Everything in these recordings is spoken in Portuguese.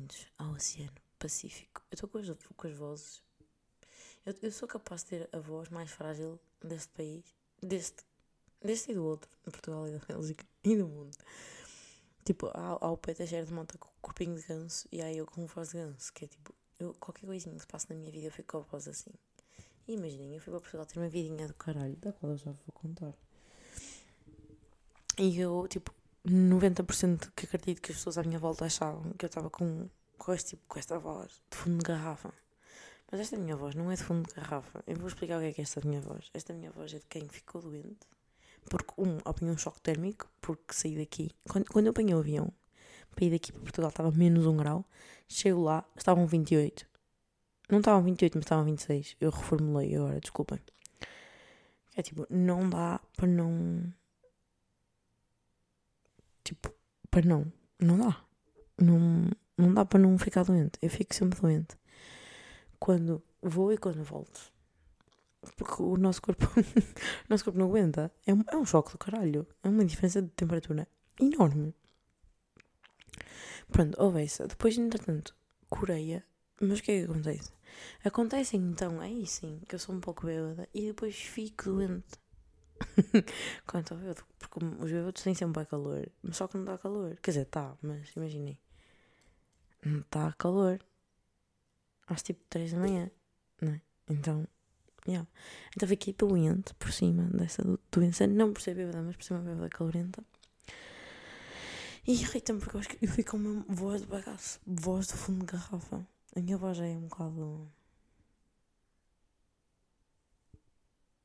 bem-vindos ao Oceano Pacífico. Eu estou com com as vozes. Eu, eu, sou capaz de ter a voz mais frágil deste país, deste, deste e do outro, de Portugal e da Bélgica e do mundo. Tipo, há, há o Peter de monta com o corpinho de ganso e há eu com voz de ganso, que é tipo, eu, qualquer coisinha que se passa na minha vida eu fico com a voz assim. E imaginem, eu fui para Portugal ter uma vidinha do caralho, da qual eu já vou contar. E eu, tipo, 90% que acredito que as pessoas à minha volta achavam que eu estava com, com, este, tipo, com esta voz de fundo de garrafa. Mas esta minha voz não é de fundo de garrafa. Eu vou explicar o que é que é esta minha voz. Esta minha voz é de quem ficou doente. Porque, um, apanhei um choque térmico, porque saí daqui. Quando, quando eu apanhei o avião, para ir daqui para Portugal estava menos 1 grau. Chego lá, estavam 28. Não estavam 28, mas estavam 26. Eu reformulei agora, desculpem. É tipo, não dá para não Tipo, para não. Não dá. Não, não dá para não ficar doente. Eu fico sempre doente. Quando vou e quando volto. Porque o nosso corpo, o nosso corpo não aguenta. É um, é um choque do caralho. É uma diferença de temperatura enorme. Pronto, houve essa. Depois, entretanto, Coreia. Mas o que é que acontece? Acontece então, aí sim, que eu sou um pouco bêbada e depois fico doente. Quanto ao bêbado, porque os bêbados têm sempre calor, mas só que não dá calor. Quer dizer, tá, mas imaginem, não está calor às tipo 3 da manhã, não é? Então, yeah. então fiquei doente por cima dessa doença, não por ser bêbada, mas por ser uma bêbada calorenta. E irrita-me porque eu acho que eu fico com uma voz de bagaço, voz de fundo de garrafa. A minha voz é um bocado.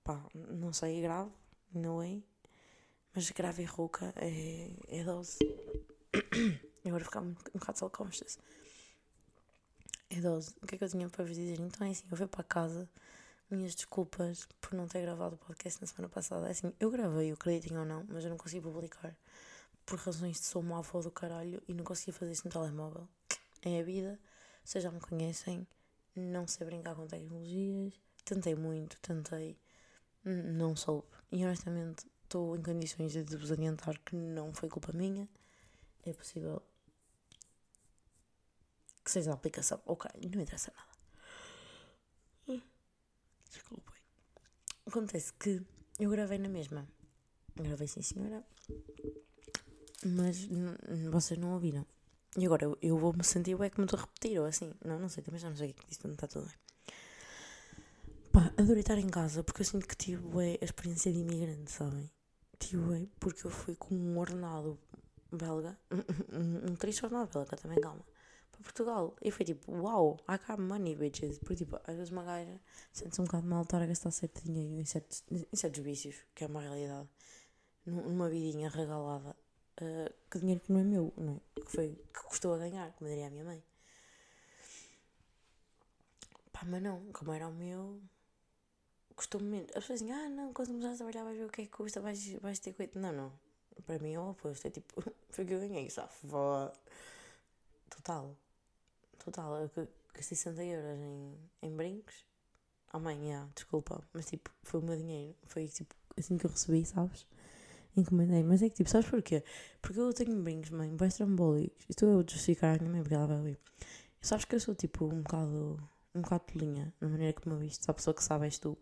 pá, não sei, grave não é? Mas grave e rouca é, é dose. Agora ficar um, um bocado self-conscious. É dose. O que é que eu tinha para vos dizer? Então é assim, eu fui para casa. Minhas desculpas por não ter gravado o podcast na semana passada. É assim, eu gravei, acreditem ou não, mas eu não consegui publicar. Por razões de sou uma avó do caralho e não consegui fazer isso no telemóvel. É a vida. Vocês já me conhecem. Não sei brincar com tecnologias. Tentei muito, tentei. Não soube. E honestamente estou em condições de vos adiantar que não foi culpa minha. É possível que seja a aplicação. Ok, não interessa nada. Desculpem. Acontece que eu gravei na mesma. Gravei sim, senhora. Mas vocês não ouviram. E agora eu, eu vou me sentir é que me estou a repetir ou assim. Não, não sei, também já não sei o que é disse, não está tudo bem. Pá, adorei estar em casa porque eu sinto que tive ué, a experiência de imigrante, sabem? Tive porque eu fui com um ordenado belga, um, um triste ordenado belga também, calma, para Portugal. E foi tipo, uau, I got money, bitches. Porque tipo, às vezes uma gaja sente-se um bocado mal estar a gastar certo dinheiro em certos, em certos vícios, que é uma realidade. Numa vidinha regalada, uh, que dinheiro que não é meu, não é? Que foi, que custou a ganhar, como diria a minha mãe. Pá, mas não, como era o meu, custou-me menos. As pessoas dizem, ah, não, quando começares a trabalhar vais ver o que é que custa, vais, vais ter coisa. Não, não. Para mim é o oposto. É tipo, que eu ganhei, sabe? Total. Total. Eu gastei 60 euros em, em brincos. Oh mãe, yeah, desculpa. Mas tipo, foi o meu dinheiro. Foi tipo, assim que eu recebi, sabes? Encomendei. Mas é que tipo, sabes porquê? Porque eu tenho brincos, mãe, bem trambólicos. Estou a justificar a minha mãe porque ela vai ouvir. Sabes que eu sou tipo um bocado. Um bocado tolinha, na maneira como eu visto. Só a pessoa que sabe és tu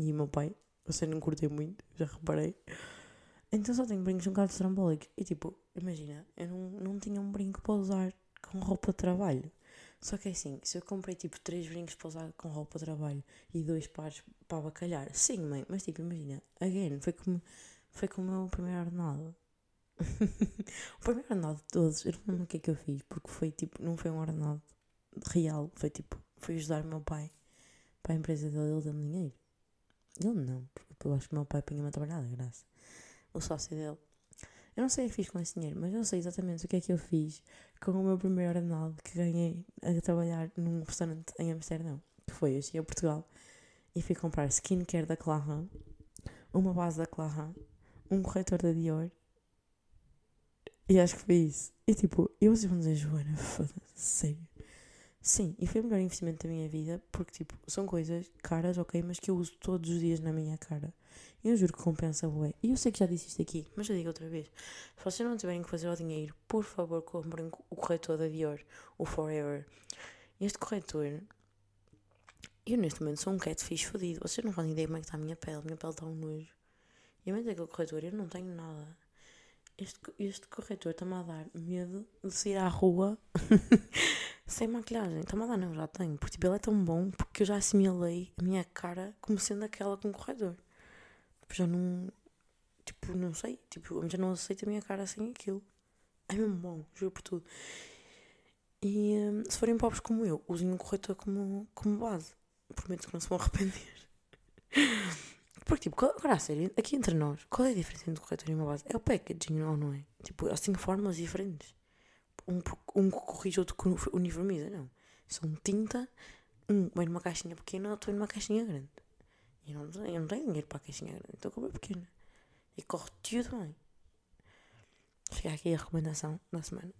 e o meu pai. Você não curtei muito, já reparei. Então só tenho brincos um bocado trambólicos. E tipo, imagina, eu não, não tinha um brinco para usar com roupa de trabalho. Só que é assim, se eu comprei tipo três brincos para usar com roupa de trabalho e dois pares para bacalhar, sim, mãe, mas tipo, imagina, again, foi como, foi como o meu primeiro ordenado. o primeiro ordenado de todos, eu não lembro o que é que eu fiz, porque foi tipo, não foi um ordenado real, foi tipo, foi ajudar o meu pai para a empresa dele, ele deu-me dinheiro. Ele não, porque eu acho que o meu pai punha-me a trabalhar, de graça. O sócio dele. Eu não sei o que fiz com esse dinheiro, mas eu sei exatamente o que é que eu fiz com o meu primeiro ordenado que ganhei a trabalhar num restaurante em Amsterdão. Que foi, eu cheguei a Portugal e fui comprar skincare da Clarin, uma base da Clarin, um corretor da Dior e acho que foi isso. E tipo, eu vocês vão dizer, Joana, foda-se, sério. Sim, e foi o melhor investimento da minha vida porque, tipo, são coisas caras, ok, mas que eu uso todos os dias na minha cara. Eu juro que compensa, bué. E eu sei que já disse isto aqui, mas eu digo outra vez. Se vocês não tiverem que fazer o dinheiro, por favor, comprem o corretor da Dior, o Forever. Este corretor, eu neste momento sou um catfish fodido. Vocês não fazem ideia como é que está a minha pele. A minha pele está um nojo. E a mente daquele corretor, eu não tenho nada. Este, este corretor está-me a dar medo de sair à rua sem maquilhagem. Está-me a não, já tenho. Porque tipo, ele é tão bom porque eu já assimilei a minha cara como sendo aquela com o corretor. Tipo, já não. Tipo, não sei. Tipo, eu já não aceito a minha cara sem aquilo. É mesmo bom, juro por tudo. E hum, se forem pobres como eu, usem um corretor como, como base. Prometo que não se vão arrepender. Porque, tipo, agora a sério, aqui entre nós, qual é a diferença entre um corretor e uma base? É o packaging, não, não é? Tipo, elas têm formas diferentes. Um, um corrige, outro uniformiza, não. São tinta, um vai numa caixinha pequena, outro vai numa caixinha grande. E não, eu não tenho dinheiro para a caixinha grande, então é pequena. E corre tudo bem. Fica aqui a recomendação da semana.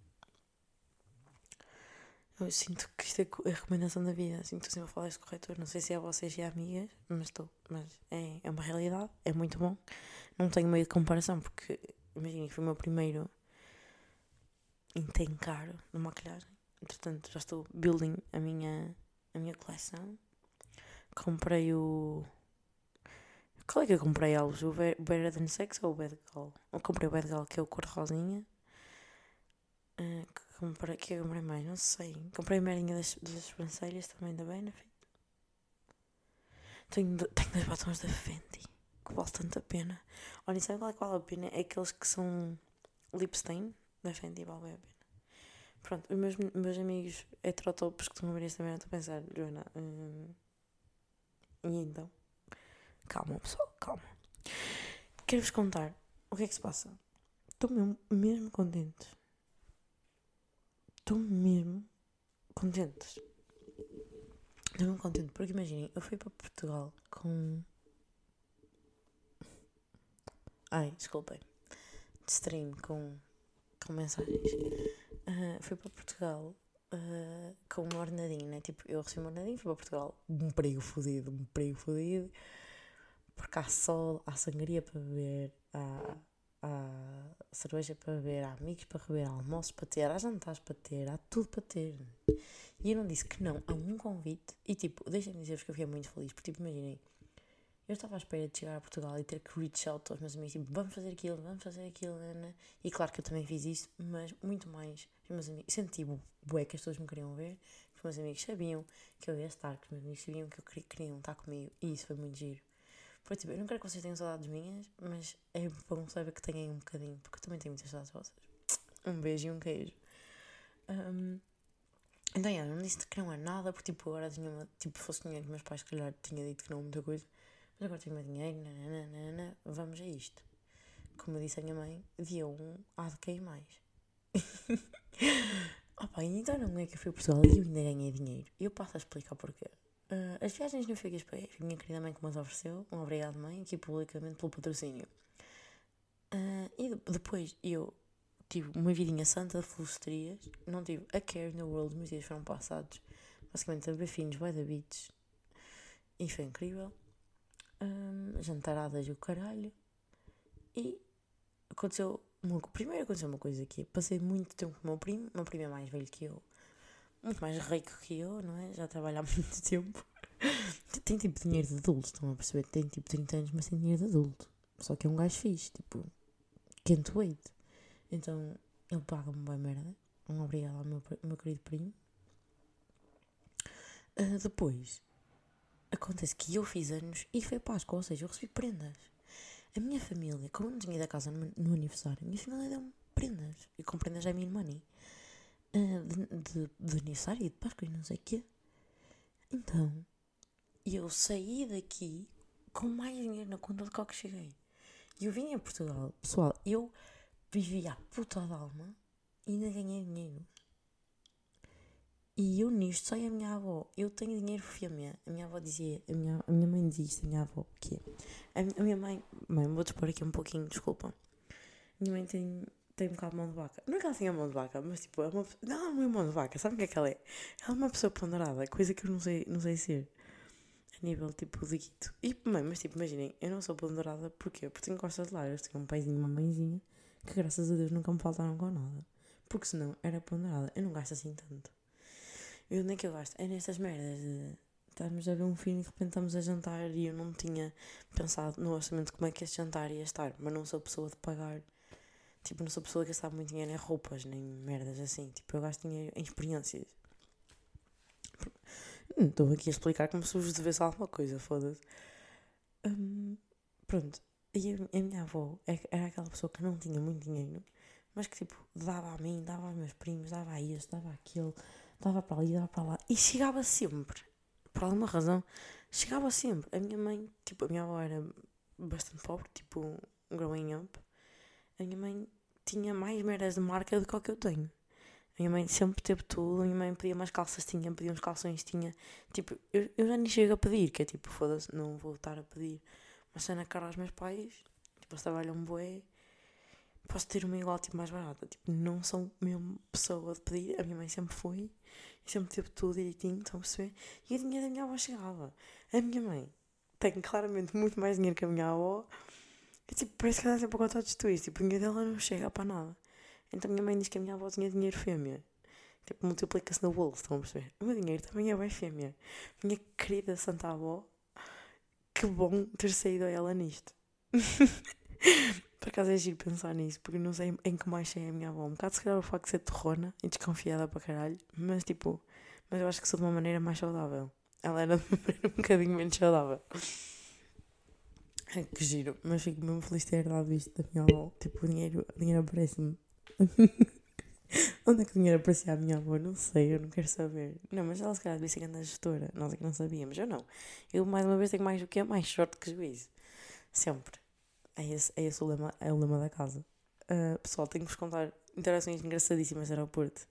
Eu sinto que isto é a recomendação da vida. Sinto que sempre a falar este corretor. Não sei se é a vocês e a amigas, mas estou. Mas é, é uma realidade, é muito bom. Não tenho meio de comparação, porque imaginem que foi o meu primeiro item caro de maquilhagem. Entretanto, já estou building a minha, a minha coleção. Comprei o. Qual é que eu comprei eles? O Better Than Sex ou o Bad Girl? Eu comprei o Bad Girl, que é o cor rosinha. Uh, Comprei, que eu comprei mais? Não sei. Comprei a merinha das, das sobrancelhas também da Benefit. Tenho, tenho dois batons da Fenty, que vale tanta pena. Olha, sabe qual é que vale a pena? É aqueles que são lip stain da Fenty, vale a pena. Pronto, os meus, meus amigos heterotopos que estão a ver esta merda, estou a pensar, Joana, hum, e então? Calma, pessoal, calma. Quero-vos contar o que é que se passa. Estou mesmo, mesmo contente estou mesmo contente. Estou mesmo contente, porque imaginem, eu fui para Portugal com. Ai, desculpem. De stream com, com mensagens. Uh, fui para Portugal uh, com uma ordenadinha, né? Tipo, eu recebi uma ordenadinha e fui para Portugal. Um perigo fodido, um perigo fodido. Porque há sol, há sangria para beber, há há cerveja para beber, há amigos para beber, há almoços para ter, há jantares para ter, há tudo para ter. E eu não disse que não, há um convite. E tipo, deixem-me dizer-vos que eu fiquei muito feliz, porque tipo, imaginei, eu estava à espera de chegar a Portugal e ter que reach out aos meus amigos, tipo, vamos fazer aquilo, vamos fazer aquilo, Ana. E claro que eu também fiz isso, mas muito mais. Os meus amigos, senti bué que as pessoas me queriam ver, que os meus amigos sabiam que eu ia estar, que os meus amigos sabiam que eu queriam estar comigo, e isso foi muito giro. Foi tipo, eu não quero que vocês tenham saudades minhas, mas é bom saber que tenham um bocadinho, porque eu também tenho muitas saudades vossas. Um beijo e um queijo. Um, então, yeah, não disse que não é nada, porque tipo, agora tinha uma, tipo, fosse dinheiro que meus pais, se calhar, tinha dito que não muita coisa, mas agora tenho meu dinheiro, nananana, vamos a isto. Como disse à minha mãe, dia 1 um, há de cair mais. Opa, então não é que eu fui a Portugal e eu ainda ganhei dinheiro. Eu passo a explicar porquê. Uh, as viagens não fiquei para a minha querida mãe que me ofereceu. Um obrigado, mãe, aqui publicamente pelo patrocínio. Uh, e depois eu tive uma vidinha santa de floresterias. Não tive a care no world, meus dias foram passados basicamente a befinhos, by the beach. E foi incrível. Um, jantaradas e o caralho. E aconteceu. Primeiro aconteceu uma coisa aqui. Passei muito tempo com o meu primo, meu primo é mais velho que eu muito mais rico que eu, não é? Já trabalha há muito tempo. tem tipo dinheiro de adulto, estão a perceber? Tem tipo 30 anos, mas tem dinheiro de adulto. Só que é um gajo fixe, tipo, can't wait. Então ele paga-me boa merda. Um obrigado ao meu, meu querido primo. Uh, depois, acontece que eu fiz anos e foi Páscoa, ou seja, eu recebi prendas. A minha família, como eu não tinha ido a casa no, aniversário, a minha família deu-me prendas. E com prendas é minha money. Ah, de, de, de aniversário e de Páscoa e não sei o quê. Então, eu saí daqui com mais dinheiro na conta do que cheguei. E eu vim a Portugal. Pessoal, eu vivi a puta de alma e ainda ganhei dinheiro. E eu nisto só a minha avó. Eu tenho dinheiro fêmea. A minha avó dizia, a minha, a minha mãe dizia isto, a minha avó, que é. A, a minha mãe, mãe, vou-te pôr aqui um pouquinho, desculpa. Minha mãe tem tem um bocado de mão de vaca. Não é que ela tenha mão de vaca, mas tipo, é uma Não, não é mão de vaca, sabe o que é que ela é? Ela é uma pessoa ponderada, coisa que eu não sei, não sei ser. A nível tipo de guito. E, mãe, mas tipo, imaginem, eu não sou ponderada, porquê? Porque tenho costas de largas, tenho um paizinho e uma mãezinha, que graças a Deus nunca me faltaram com nada. Porque senão era ponderada. Eu não gasto assim tanto. Eu nem que eu gasto. É nessas merdas de estamos a ver um filme e de repente estamos a jantar e eu não tinha pensado no orçamento como é que este jantar ia estar, mas não sou pessoa de pagar. Tipo, não sou pessoa que gastava muito dinheiro em roupas, nem merdas assim. Tipo, eu gasto dinheiro em experiências. Estou aqui a explicar como se vos devesse alguma coisa, foda-se. Hum, pronto. E a, a minha avó é era aquela pessoa que não tinha muito dinheiro, mas que tipo, dava a mim, dava aos meus primos, dava a este, dava aquilo, dava para ali, dava para lá. E chegava sempre por alguma razão, chegava sempre. A minha mãe, tipo, a minha avó era bastante pobre, tipo, growing up. A minha mãe tinha mais merdas de marca do que o que eu tenho. A minha mãe sempre teve tudo. A minha mãe pedia mais calças, tinha, pedia uns calções, tinha. Tipo, eu, eu já nem chego a pedir, que é tipo, foda-se, não vou estar a pedir. Mas se é na cara aos meus pais, tipo, eles trabalham bué posso ter uma igual, tipo, mais barata. Tipo, não sou mesmo pessoa de pedir. A minha mãe sempre foi. E sempre teve tudo direitinho, estão a perceber? E o dinheiro da minha avó chegava. A minha mãe tem claramente muito mais dinheiro que a minha avó. E, tipo, parece que ela sempre a contar de twist. Tipo, o dinheiro dela não chega para nada. Então a minha mãe diz que a minha avó tinha dinheiro fêmea. Tipo, multiplica-se no bolo, estão a perceber? O meu dinheiro também é bem fêmea. Minha querida Santa Avó, que bom ter saído a ela nisto. Por acaso é giro pensar nisso, porque não sei em que mais sei a minha avó. Um bocado se calhar o facto de ser terrona e desconfiada para caralho, mas tipo, mas eu acho que sou de uma maneira mais saudável. Ela era de uma maneira um bocadinho menos saudável. Que giro, mas fico mesmo feliz de ter dado isto da minha avó. Tipo, o dinheiro, o dinheiro aparece-me. Onde é que o dinheiro aparecia à minha avó? Não sei, eu não quero saber. Não, mas ela se calhar disse que anda gestora. Nós é que não sabíamos, eu não. Eu, mais uma vez, tenho mais do que é mais sorte que juízo. Sempre. É esse, é esse o, lema, é o lema da casa. Uh, pessoal, tenho-vos contar interações engraçadíssimas no aeroporto.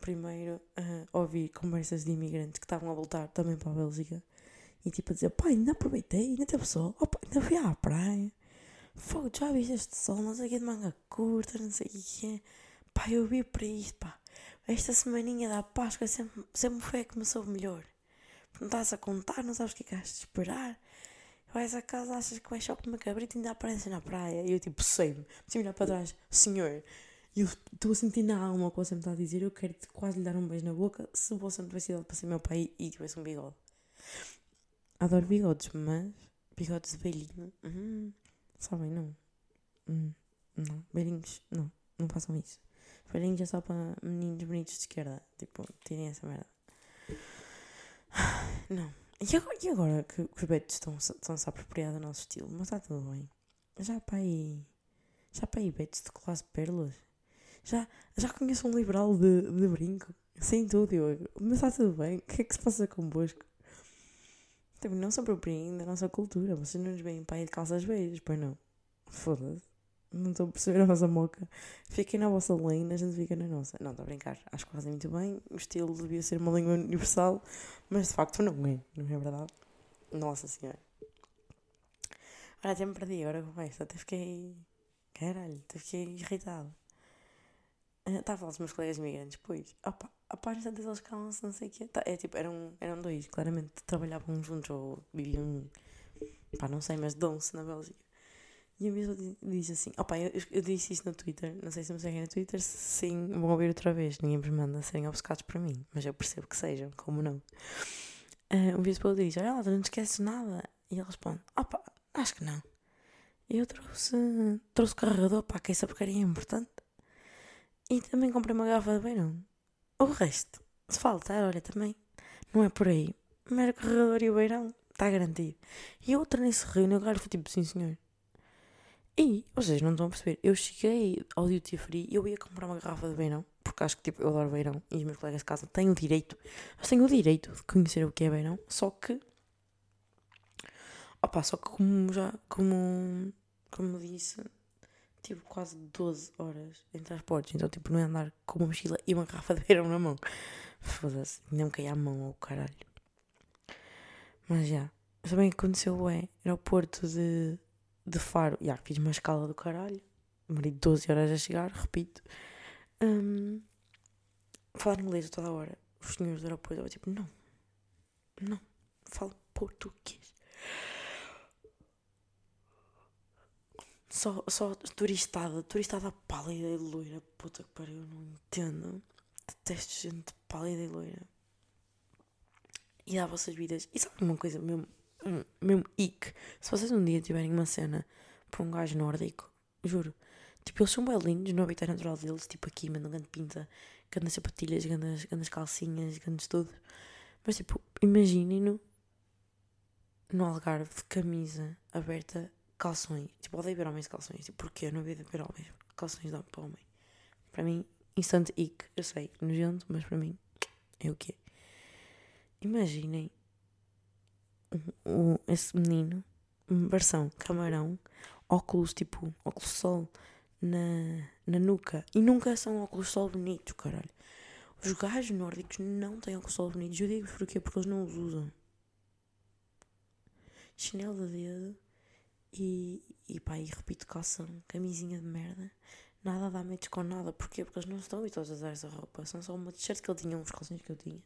Primeiro, uh, ouvi conversas de imigrantes que estavam a voltar também para a Bélgica e tipo a dizer: pá, ainda aproveitei, ainda teve sol, opa, ainda fui à praia. Fogo, já viste este sol, não sei o que de manga curta, não sei o que é. Pá, eu vi para isto, pá. Esta semaninha da Páscoa sempre, sempre foi a que me soube melhor. Não estás a contar, não sabes o que é que has de esperar vais a casa, achas que vais só comer cabrito e ainda aparece na praia. E eu tipo, sei-me, me virar para trás, senhor. E eu estou a sentir na alma o que você me está a dizer. Eu quero quase lhe dar um beijo na boca se você não tivesse ido para ser meu pai e tivesse um bigode. Adoro bigodes, mas bigodes de velhinho, hum, sabem, não. Hum, não, velhinhos, não, não façam isso. Velhinhos é só para meninos bonitos de esquerda. Tipo, tirem essa merda. Não. E agora, e agora que, os betos estão, estão-se a apropriar do nosso estilo? Mas está tudo bem. Já para aí. Já para aí betos de classe pérolas? Já, já conheço um liberal de, de brinco? Sem Diogo. Mas está tudo bem. O que é que se passa convosco? Também não se apropriem da nossa cultura. Vocês não nos veem para aí de calças beijas, pois não? Foda-se. Não estou a perceber a vossa moca. Fiquem na vossa lane, a gente fica na nossa. Não, estou a brincar. Acho que fazem muito bem. O estilo devia ser uma língua universal, mas de facto não é. Não é verdade? Nossa Senhora. Olha, até me perdi agora com esta. Até fiquei. Caralho, até fiquei irritado. Estava ah, a falar dos meus colegas imigrantes, pois. Opa, a página deles calam-se, não sei o quê. Tá, é tipo, eram, eram dois, claramente trabalhavam juntos ou viviam. Pá, não sei, mas dão-se na Bélgica. E a mesma diz assim: opa, eu, eu, disse isso no Twitter, não sei se me seguem no Twitter, sim, vão ouvir outra vez. Ninguém vos manda serem obcecados para mim, mas eu percebo que sejam, como não. Uh, vez para diz: Olha lá, tu não te esqueces nada. E ele responde: opa, acho que não. Eu trouxe, trouxe carregador para que essa porcaria é importante. E também comprei uma garrafa de beirão. O resto, se faltar, olha também, não é por aí. Mas o carregador e o beirão, está garantido. E outra nesse reino, o cara foi tipo: Sim, senhor. E vocês não estão a perceber. Eu cheguei ao duty free e eu ia comprar uma garrafa de beirão, porque acho que tipo, eu adoro beirão e os meus colegas de casa têm o direito, mas têm o direito de conhecer o que é beirão, só que. Opa, só que como já. Como, como disse, tive quase 12 horas em transportes, então tipo, não é andar com uma mochila e uma garrafa de beirão na mão. Foda-se, me caía a mão ao caralho. Mas já. Também aconteceu, é, aeroporto de de Faro, já, fiz uma escala do caralho. demorei 12 horas a chegar, repito. Um, falar inglês toda hora. Os senhores do aeroporto, eu tipo, não, não, falo português. Só, só turistada, turistada pálida e loira, puta que pariu, não entendo. Detesto gente pálida e loira. E dá vossas vidas. E sabe uma coisa mesmo, mesmo ick? Se vocês um dia tiverem uma cena para um gajo nórdico, juro, tipo, eles são bem lindos no habitat natural deles, tipo aqui, mandam grande pinta, grandes sapatilhas, grandes, grandes calcinhas, grandes tudo. Mas tipo, imaginem-no no Algarve de camisa aberta, calções. Tipo, odeio ver homens de calções. Tipo, porquê? Eu não odeio ver homens. Calções dão para homem. Para mim, instant ick. Eu sei, nojento, mas para mim é o que é. Imaginem um, esse menino, versão camarão, óculos tipo óculos sol na, na nuca. E nunca são óculos sol bonitos, caralho. Os gajos nórdicos não têm óculos sol bonitos. Eu digo porquê? Porque eles não os usam. Chinelo de dedo e, e pá, e repito, calção, camisinha de merda. Nada dá match com nada. Porquê? Porque eles não estão habituados a usar essa roupa. São só uma t-shirt que ele tinha, uns calções que eu tinha.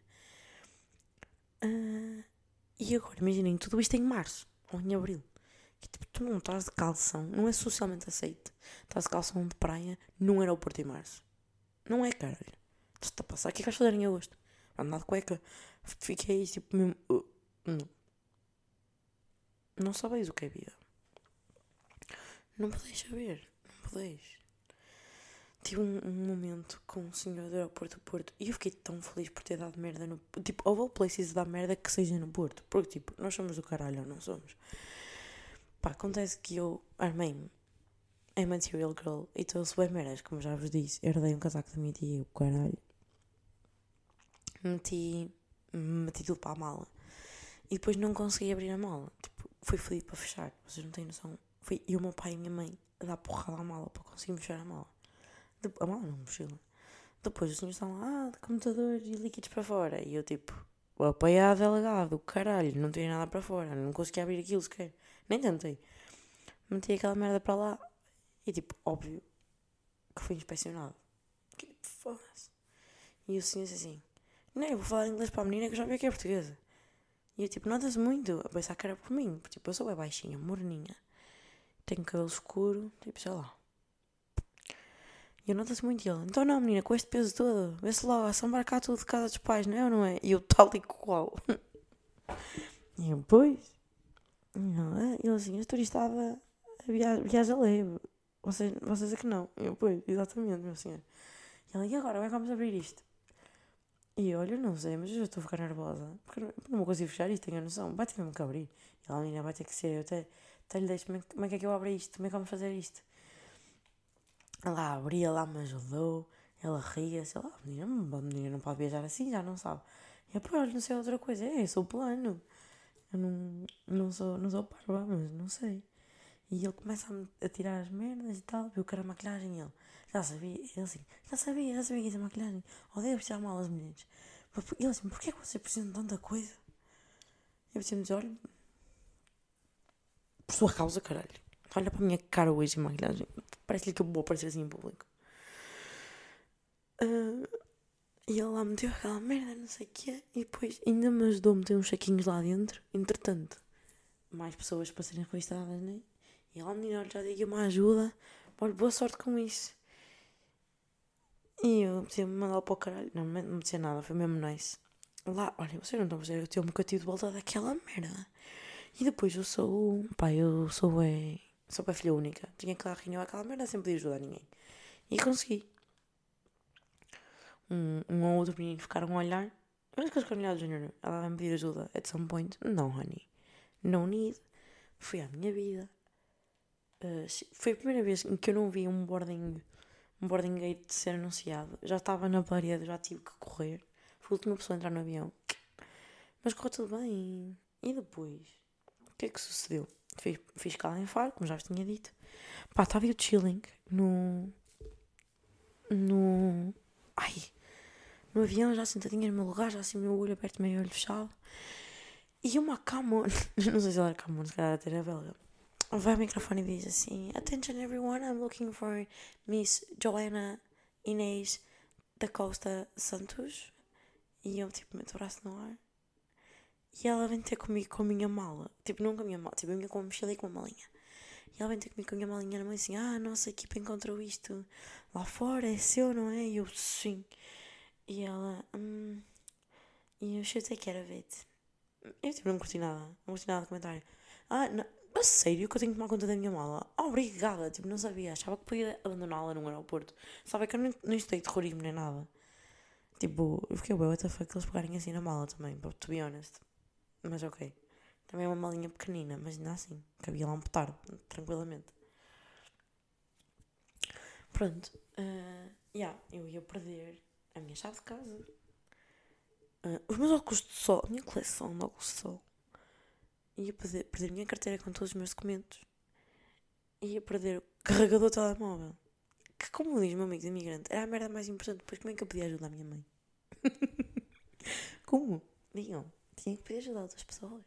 Uh, e agora, imaginem, tudo isto em março ou em abril. Que tipo, tu não estás de calção, não é socialmente aceito. Estás de calção de praia num aeroporto em março. Não é, caralho. Estás-te a passar. O que é que vais fazer em agosto? Andar de cueca. Fiquei tipo mesmo. Uh, não. Não sabeis o que é vida. Não podeis saber. Não podeis. Tive um, um, momento com um senhor do aeroporto do Porto e eu fiquei tão feliz por ter dado merda no. Tipo, houve places dar merda que seja no Porto. Porque, tipo, nós somos do caralho não somos. Pá, acontece que eu armei-me em Material Girl e trouxe bem merdas, como já vos disse. Herdei um casaco da minha tia, o caralho. Meti. Meti tudo para a mala. E depois não consegui abrir a mala. Tipo, fui fodido para fechar. Vocês não têm noção. Foi eu, o meu pai e minha mãe a dar porrada à mala para conseguir fechar a mala. A mala não, mochila. Depois os senhores estão lá, ah, de computadores e líquidos para fora. E eu tipo, o apoiado delegado, caralho, não tinha nada para fora. Não consegui abrir aquilo sequer. Nem tentei. Meti aquela merda para lá. E tipo, óbvio que fui inspecionado. Que foda-se. E o senhor disse assim: Não, eu vou falar inglês para a menina que já vi que é portuguesa. E eu tipo, nota-se muito a pensar que era por mim. Porque tipo, eu sou bem baixinha, morninha. Tenho cabelo escuro, tipo, sei lá. E eu nota-se muito ele. Então não, menina, com este peso todo, vê-se lá, assambar cá tudo de casa dos pais, não é ou não é? E eu tal e qual. e eu, pois. E ele assim, a estava a viagem, viagem leve. Vocês, vocês é que não. Eu, pois, exatamente, meu senhor. E ele, e agora, como é que vamos abrir isto? E eu, olha, não sei, mas eu já estou a ficar nervosa. Porque não, não vou conseguir fechar isto, tenho a noção. Vai ter mesmo que abrir. E ela, menina, vai ter que ser. Eu até, até lhe deixo, como é que é que eu abro isto? Como é que vamos fazer isto? Ela abria lá, me ajudou. Ela ria, sei lá, a menina, a menina não pode viajar assim, já não sabe. E eu, pô, não sei outra coisa. É, eu sou plano. Eu não, não sou, não sou parva, mas não sei. E ele começa a, a tirar as merdas e tal, viu que era maquilhagem ele. Já sabia, ele assim, já sabia, já sabia que isso é maquilhagem. Odeio vestir mal as mulheres. Ele assim, porquê que você precisa de tanta coisa? Eu dizer, olha, por sua causa, caralho. Olha para a minha cara hoje em maquilhagem. Parece-lhe que eu vou aparecer assim em público. Uh, e ele lá meteu aquela merda, não sei o quê. E depois ainda me ajudou a meter uns saquinhos lá dentro. Entretanto, mais pessoas para serem registradas, né? E ela, menina, já dei uma ajuda. Olha, boa sorte com isso. E eu me mandar para o caralho. Não, não me disse nada, foi mesmo nice. Lá, olha, vocês não estão a perceber, eu tenho um bocadinho de volta daquela merda. E depois eu sou. Pá, eu sou é, sou a filha única. Tinha que lá reunião aquela merda sem podia ajudar ninguém. E consegui. Um, um ou outro menino ficaram a olhar. Mas que as comunidades junior, ela vai me pedir ajuda at some point. Não, honey. No need. Fui à minha vida. Uh, foi a primeira vez em que eu não vi um boarding, um boarding gate ser anunciado. Já estava na parede, já tive que correr. Fui a última pessoa a entrar no avião. Mas correu tudo bem. E depois? O que é que sucedeu? Fiz, cala em Faro, como já vos tinha dito. Pá, estava eu chilling no. No. Ai! No avião, já sentadinha no meu lugar, já assim, meu olho aberto, meio olho fechado. E uma Camon. Não sei se ela era Camon, se calhar era belga vai ao microfone e diz assim: Attention everyone, I'm looking for Miss Joanna Inês da Costa Santos. E eu, tipo, meto o braço no ar. E ela vem ter comigo com a minha mala. Tipo, não com a minha mala, tipo, eu vinha com uma mochila e com uma malinha. E ela vem ter comigo com a minha malinha na mão assim: Ah, nossa equipa encontrou isto lá fora, é seu, não é? E eu, sim. E ela, hum. E eu chutei que era vete. Eu tipo, não curti nada. Não curti nada de comentário. Ah, não, a sério que eu tenho que tomar conta da minha mala? Obrigada, tipo, não sabia. Achava que podia abandoná-la num aeroporto. Sabe que eu não, não estudei terrorismo nem nada. Tipo, eu fiquei, what the fuck, eles pegarem assim na mala também, to be honest. Mas ok. Também é uma malinha pequenina, mas ainda assim, cabia lá um petardo, tranquilamente. Pronto. Uh, yeah, eu ia perder a minha chave de casa. Uh, os meus óculos de sol, a minha coleção de óculos de sol. Ia perder, perder a minha carteira com todos os meus documentos. Ia perder o carregador do telemóvel. Que, como diz meu amigo de imigrante, era a merda mais importante. Depois, como é que eu podia ajudar a minha mãe? como? Digam. Tinha que pedir ajuda a outras pessoas.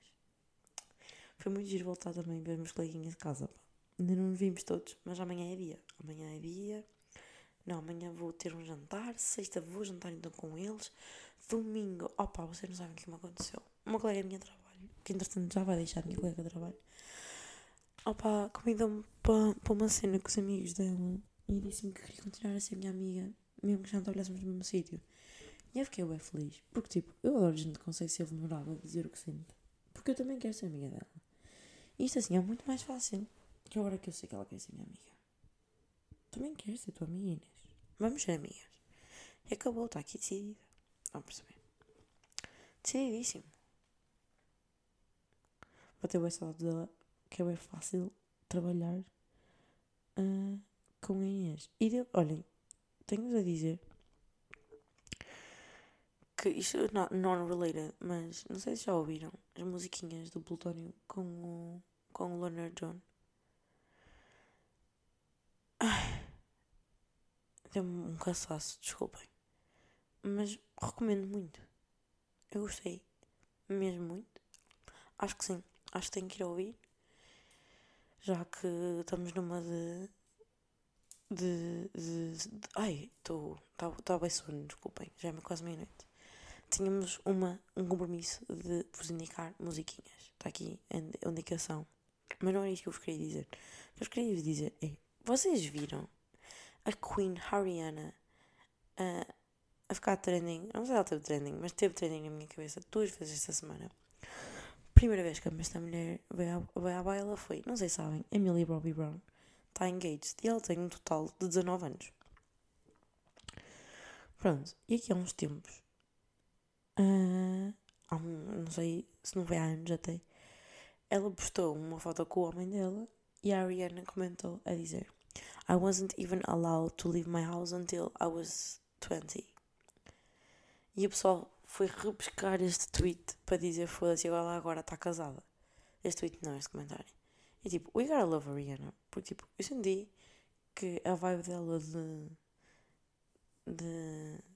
Foi muito giro voltar também ver meus coleguinhas de casa. Pá. Ainda não vimos todos, mas amanhã é dia. Amanhã é dia. Não, amanhã vou ter um jantar. Sexta vou jantar então com eles. Domingo, opa, vocês não sabem o que me aconteceu. Uma colega minha de trabalho, que entretanto já vai deixar a minha colega de trabalho. Opa, convidou-me para, para uma cena com os amigos dela e disse-me que queria continuar a ser minha amiga, mesmo que já não trabalhássemos no mesmo sítio. E eu fiquei bem feliz. Porque, tipo, eu adoro gente que consegue ser vulnerável e dizer o que sente. Porque eu também quero ser amiga dela. E isto assim é muito mais fácil. Que agora que eu sei que ela quer ser minha amiga. Também quero ser tua amiga, Inês. Vamos ser amigas. E acabou, está aqui decidida. Vão perceber. Decididíssimo. Vou ter bem saudade dela, que é bem fácil trabalhar uh, com a Inês. E, de, olhem, tenho-vos a dizer que isto é non-related, mas não sei se já ouviram as musiquinhas do Plutónio com o, com o Leonard John. Deu-me um cansaço, desculpem. Mas recomendo muito. Eu gostei. Mesmo muito. Acho que sim. Acho que tenho que ir ouvir. Já que estamos numa de. de. de, de ai, estou. Tá bem sono, desculpem. Já é quase meia-noite tínhamos uma, um compromisso de vos indicar musiquinhas. Está aqui a indicação. Mas não é isso que eu vos queria dizer. O que eu vos queria dizer é: vocês viram a Queen Ariana a, a ficar trending? Não sei se ela teve trending, mas teve trending na minha cabeça duas vezes esta semana. Primeira vez que esta mulher veio veio à baila foi, não sei se sabem, Emily Bobby Brown. Está engaged e ela tem um total de 19 anos. Pronto, e aqui há uns tempos Uh, não sei se não foi há anos até. Ela postou uma foto com o homem dela e a Ariana comentou a dizer: I wasn't even allowed to leave my house until I was 20. E o pessoal foi repescar este tweet para dizer: foda-se, agora agora está casada. Este tweet não, este comentário. E tipo, we gotta love Ariana. Porque tipo, eu senti que a vibe dela de. de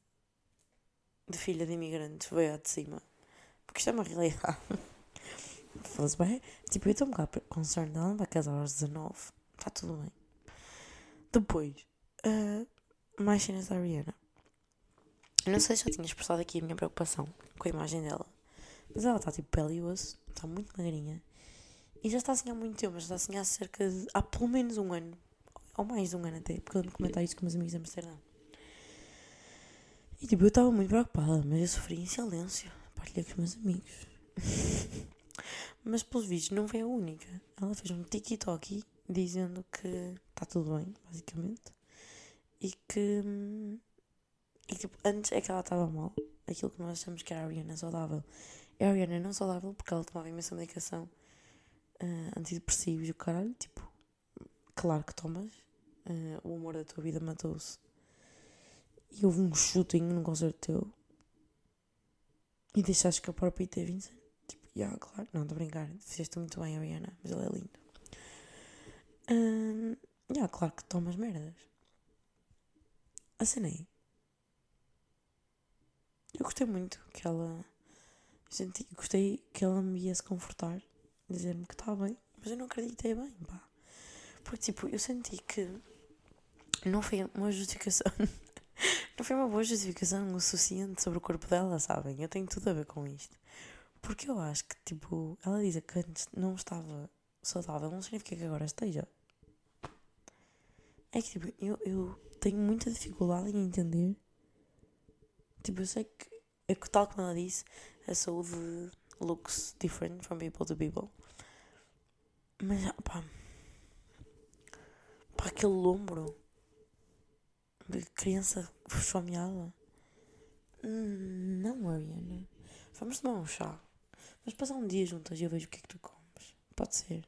de filha de imigrantes veio ao de cima. Porque isto é uma realidade. Fosse bem. Tipo, eu estou um bocado concerned. Ela não vai casar aos 19. Está tudo bem. Depois, uh, mais cenas da Ariana. Eu não sei se já tinha expressado aqui a minha preocupação com a imagem dela. Mas ela está tipo pele e osso. Está muito magrinha. E já está assim há muito tempo. Já está assim há cerca de. há pelo menos um ano. Ou mais de um ano até. Porque eu me comentar isso com meus amigos de Amsterdã. E tipo, eu estava muito preocupada, mas eu sofri em silêncio. Partilhei com os meus amigos. mas pelos vídeos não foi a única. Ela fez um TikTok dizendo que está tudo bem, basicamente. E que. E tipo, antes é que ela estava mal. Aquilo que nós achamos que era a Ariana saudável. É a Ariana não saudável porque ela tomava imensa medicação uh, e o caralho. Tipo, claro que tomas. Uh, o amor da tua vida matou-se e houve um chutinho num concerto teu e deixaste escapar para o Peter Vincent. Tipo, já, yeah, claro, não, estou a brincar, fizeste muito bem, Ariana, mas ele é lindo. Um, já, yeah, claro que tomas merdas. Acenei. Eu gostei muito que ela. Senti, gostei que ela me ia se confortar, dizer-me que está bem, mas eu não acreditei bem, pá. Porque, tipo, eu senti que não foi uma justificação. não foi uma boa justificação o suficiente sobre o corpo dela, sabem? Eu tenho tudo a ver com isto. Porque eu acho que, tipo, ela diz que antes não estava saudável, não significa que agora esteja. É que, tipo, eu, eu tenho muita dificuldade em entender. Tipo, eu sei que, é que, tal como ela disse, a saúde looks different from people to people. Mas, pá, pá aquele ombro criança fomeada. Hum, não, Ariana. Vamos tomar um chá. Vamos passar um dia juntas e eu vejo o que é que tu comes. Pode ser.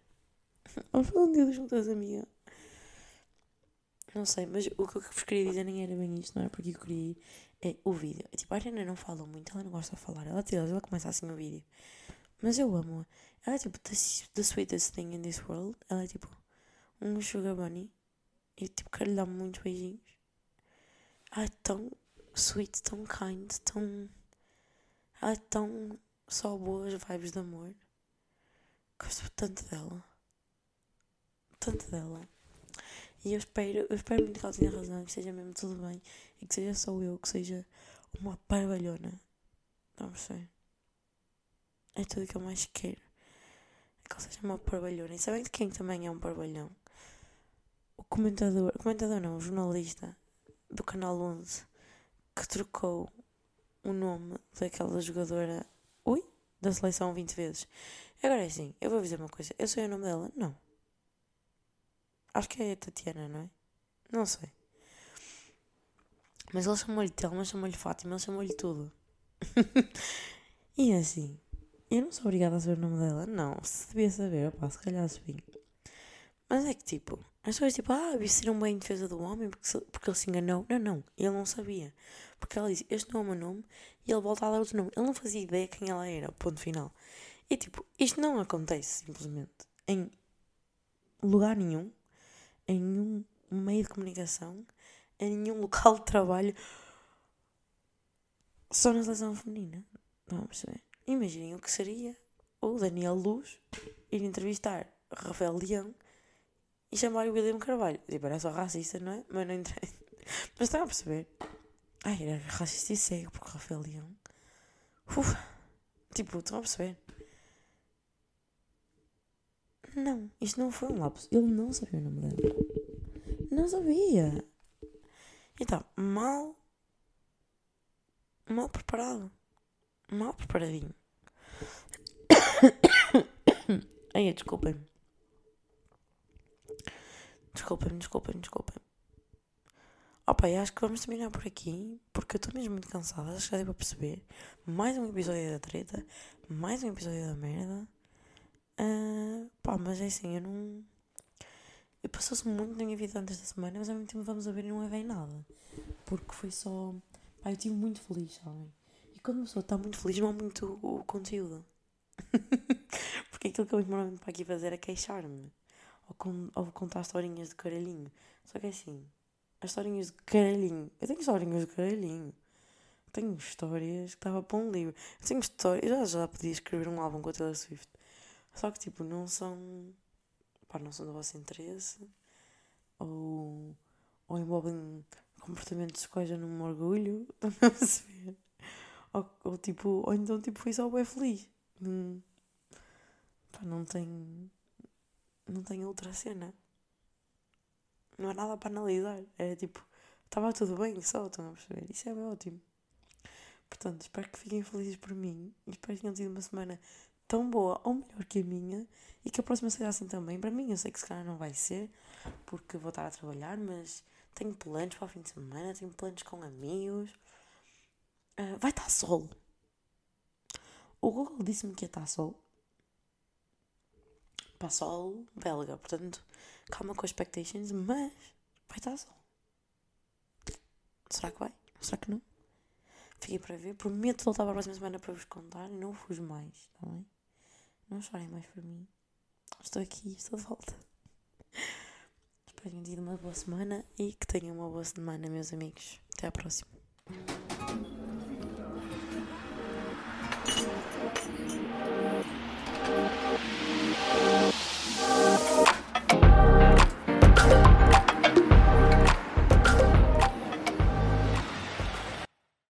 Vamos passar um dia juntas, amiga. Não sei, mas o que eu vos queria dizer nem era bem isto, não é? Porque eu queria ir. É o vídeo. É, tipo, a Ariana não fala muito, ela não gosta de falar. Ela, ela começa assim o vídeo. Mas eu amo-a. Ela é tipo the, the sweetest thing in this world. Ela é tipo um sugar bunny. E tipo, quero lhe dar muitos beijinhos. É tão sweet, tão kind, tão. É tão só boas vibes de amor. Gosto tanto dela. Tanto dela. E eu espero, eu espero muito que ela tenha razão, que seja mesmo tudo bem e que seja só eu, que seja uma parvalhona. Não sei. É tudo que eu mais quero. É que ela seja uma parvalhona. E sabem de quem também é um parvalhão? O comentador, comentador não, o jornalista do Canal 11 que trocou o nome daquela jogadora, ui, da seleção 20 vezes. Agora é assim, eu vou dizer uma coisa, eu sei o nome dela? Não. Acho que é Tatiana, não é? Não sei. Mas ele chamou-lhe Telma, chamou-lhe Fátima, ele chamou-lhe tudo. e é assim, eu não sou obrigada a saber o nome dela. Não, se devia saber, opá, se calhar sabia. Mas é que tipo, as pessoas tipo, ah, vestiram bem em defesa do homem porque, porque ele se enganou. Não, não, ele não sabia. Porque ela disse, este não é o meu nome, e ele volta a dar outro nome. Ele não fazia ideia quem ela era, ponto final. E tipo, isto não acontece simplesmente em lugar nenhum em nenhum meio de comunicação, em nenhum local de trabalho, só na seleção feminina. Vamos ver. Imaginem o que seria o Daniel Luz ir entrevistar Rafael Leão e chamar o William Carvalho. Tipo, era só racista, não é? Mas não entrei. Mas estão a perceber? Ai, era racista e cego porque Rafael Leão. Uf, tipo, estão a perceber? Não, isto não foi um lapso. Ele não sabia o nome dela. Não sabia. Então, mal. Mal preparado. Mal preparadinho. Ai, desculpem-me. Desculpem-me, desculpem-me, desculpem-me. Opa, acho que vamos terminar por aqui, porque eu estou mesmo muito cansada, acho que já deu para perceber. Mais um episódio da treta, mais um episódio da merda. Uh, pá, mas é assim, eu não. Eu passou-se muito na minha vida antes da semana, mas ao mesmo tempo vamos a ver e não é bem nada. Porque foi só. Pá, eu estive muito feliz, sabem? E quando uma pessoa está muito feliz, não há muito o, conteúdo. Porque aquilo que eu me para aqui fazer é queixar-me. Ou, ou contar historinhas de caralhinho. Só que é assim, as historinhas de caralhinho. Eu tenho historinhas de caralhinho. tenho histórias que estava para um livro. Eu tenho histórias. Eu já, já podia escrever um álbum com a Taylor Swift. Só que, tipo, não são. Pá, não são do vosso interesse. Ou. Ou envolvem comportamentos que coisa num orgulho. Estão a perceber? Ou, ou, tipo. Ou então, tipo, foi só bem feliz. Hum, pá, não tem. Não tem outra cena. Não há nada para analisar. Era tipo. Estava tudo bem só, estão a perceber? Isso é ótimo. Portanto, espero que fiquem felizes por mim. E espero que tenham tido uma semana tão boa ou melhor que a minha e que a próxima seja assim também. Para mim, eu sei que se calhar não vai ser, porque vou estar a trabalhar, mas tenho planos para o fim de semana, tenho planos com amigos. Uh, vai estar sol. O Google disse-me que ia estar sol. Para sol belga, portanto, calma com expectations, mas vai estar sol. Será que vai? Será que não? Fiquei para ver. Prometo voltar para a próxima semana para vos contar não fujo mais, está bem? Não chorem mais por mim. Estou aqui, estou de volta. Espero que tenham tido uma boa semana e que tenham uma boa semana, meus amigos. Até à próxima.